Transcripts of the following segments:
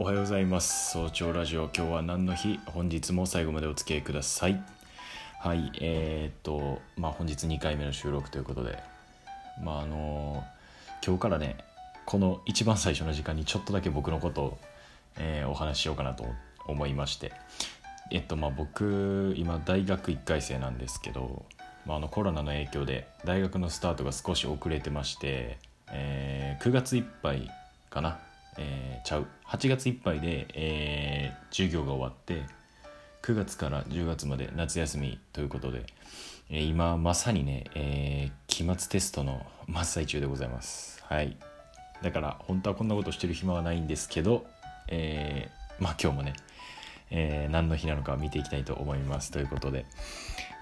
おはようございます。早朝ラジオ。今日は何の日？本日も最後までお付き合いください。はいえー、っとまあ本日2回目の収録ということでまああの今日からねこの一番最初の時間にちょっとだけ僕のことを、えーお話ししようかなと思いまして。えっとまあ僕今大学1回生なんですけど、まあ、あのコロナの影響で大学のスタートが少し遅れてまして、えー9月いっぱいかな、えーちゃう。8月いっぱいで、えー授業が終わって9月から10月まで夏休みということで、えー今まさにね、え期末テストの真っ最中でございます。はい。だから本当はこんなことしてる暇はないんですけど、えまあ今日もね、え何の日なのか見ていきたいと思います。ということで、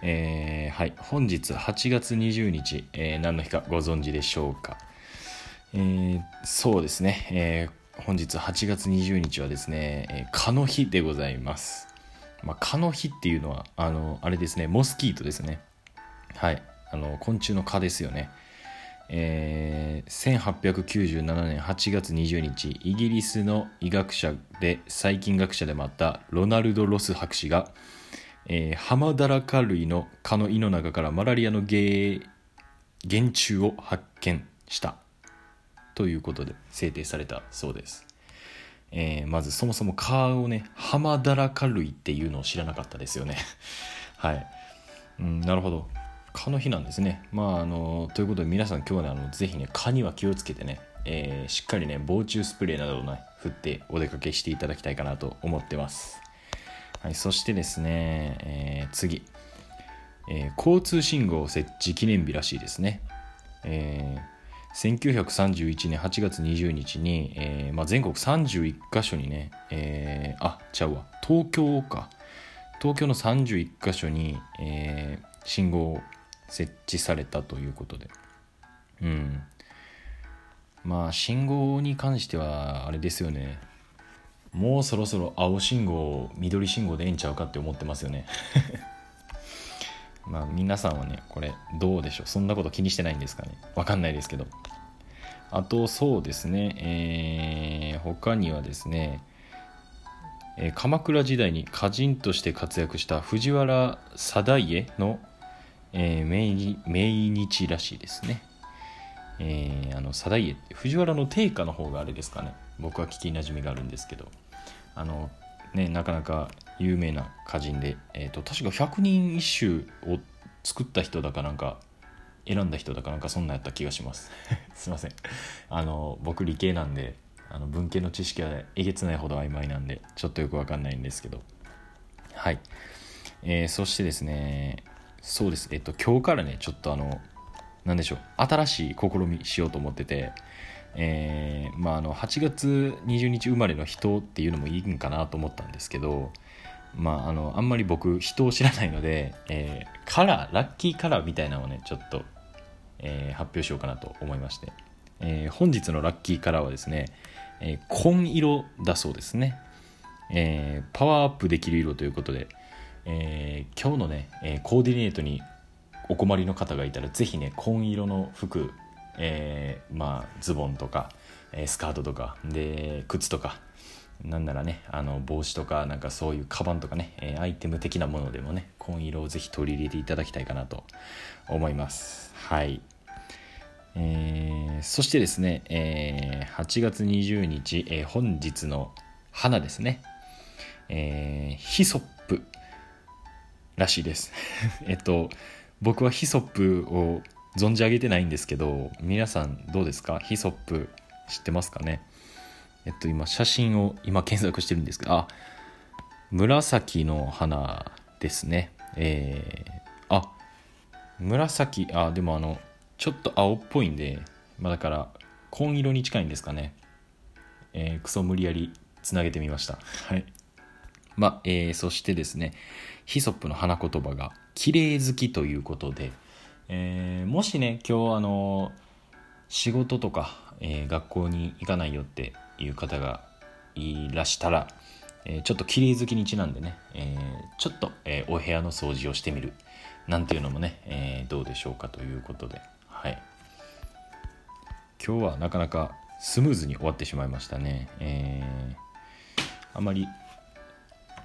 えはい。本日8月20日、え何の日かご存知でしょうか？えーそうですね、えー本日8月20日はですね、えー蚊の日でございます。まあ、蚊の日っていうのは、あの、あれですね、モスキートですね。はい。あの、昆虫の蚊ですよね。えー1897年8月20日、イギリスの医学者で細菌学者でもあったロナルド・ロス博士が、えーハマダラカ類の蚊の胃の中からマラリアの原原虫を発見したということで制定されたそうです、えーまずそもそも蚊をねハマダラカ類っていうのを知らなかったですよね。はい、うん、なるほど。蚊の日なんですね。まああのということで皆さん今日はねあのぜひね蚊には気をつけてね、えーしっかりね防虫スプレーなどをね振ってお出かけしていただきたいかなと思ってます。はい、そしてですね、えー次、え交通信号設置記念日らしいですね。えー1931年8月20日に、えーまあ、全国31カ所にね、えーあちゃうわ。東京か。東京の31カ所に、えー信号設置されたということで。うん。まあ信号に関してはあれですよね。もうそろそろ青信号緑信号でええんちゃうかって思ってますよね。まあ皆さんはねこれどうでしょう？そんなこと気にしてないんですかね？わかんないですけど。あとそうですね。えー他にはですねえー鎌倉時代に歌人として活躍した藤原定家の、えー命日命日らしいですね。えーあの定家って藤原の定家の方があれですかね？僕は聞きなじみがあるんですけど。あのねなかなか有名な歌人で、えー、と確か百人一首を作った人だかなんか選んだ人だかなんかそんなやった気がします。すいません。あの僕理系なんであの文系の知識はえげつないほど曖昧なんでちょっとよくわかんないんですけど。はい、えーそしてですねそうです。えっと今日からねちょっとあのなんでしょう。新しい試みしようと思ってて、えーまあ、あの8月20日生まれの人っていうのもいいんかなと思ったんですけど、まあ、あのあんまり僕人を知らないので、えーカラーラッキーカラーみたいなのをねちょっと、えー発表しようかなと思いまして、えー本日のラッキーカラーはですね、えー紺色だそうですね、えーパワーアップできる色ということで、えー今日のね、えーコーディネートにお困りの方がいたらぜひね紺色の服、えーまあズボンとか、えースカートとかで靴とかなんならねあの帽子とかなんかそういうカバンとかね、えーアイテム的なものでもね紺色をぜひ取り入れていただきたいかなと思います。はい。えーそしてですね、えー8月20日、えー本日の花ですね、えーヒソップらしいです。えっと僕はヒソップを存じ上げてないんですけど皆さんどうですか？ヒソップ知ってますかね？えっと今写真を今検索してるんですけどあ紫の花ですね。えー、あ紫あでもあのちょっと青っぽいんで、まあ、だから紺色に近いんですかね。えークソ無理やりつなげてみました。はい。まあ、えーそしてですねヒソップの花言葉が「綺麗好き」ということで、えーもしね今日あの仕事とか、えー学校に行かないよっていう方がいらしたら、えーちょっと綺麗好きにちなんでね、えーちょっと、えーお部屋の掃除をしてみる。なんていうのもね、えーどうでしょうかということで、はい、今日はなかなかスムーズに終わってしまいましたね。えーあまり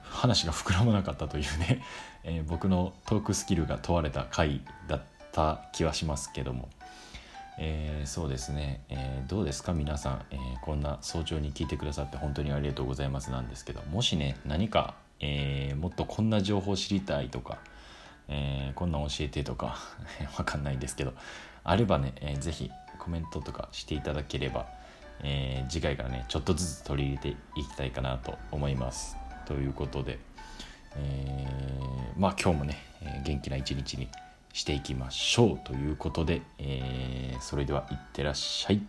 話が膨らまなかったというね、えー、僕のトークスキルが問われた回だった気はしますけども、えー、そうですね、えー、どうですか？皆さん、えこんな早朝に聞いてくださって本当にありがとうございますなんですけど。もしね何か、えもっとこんな情報知りたいとか、えこんな教えてとか わかんないですけどあればね、えー、ぜひコメントとかしていただければ、え次回からねちょっとずつ取り入れていきたいかなと思います。ということで、え、まあ今日もね、元気な一日にしていきましょうということで、えー、それではいってらっしゃい。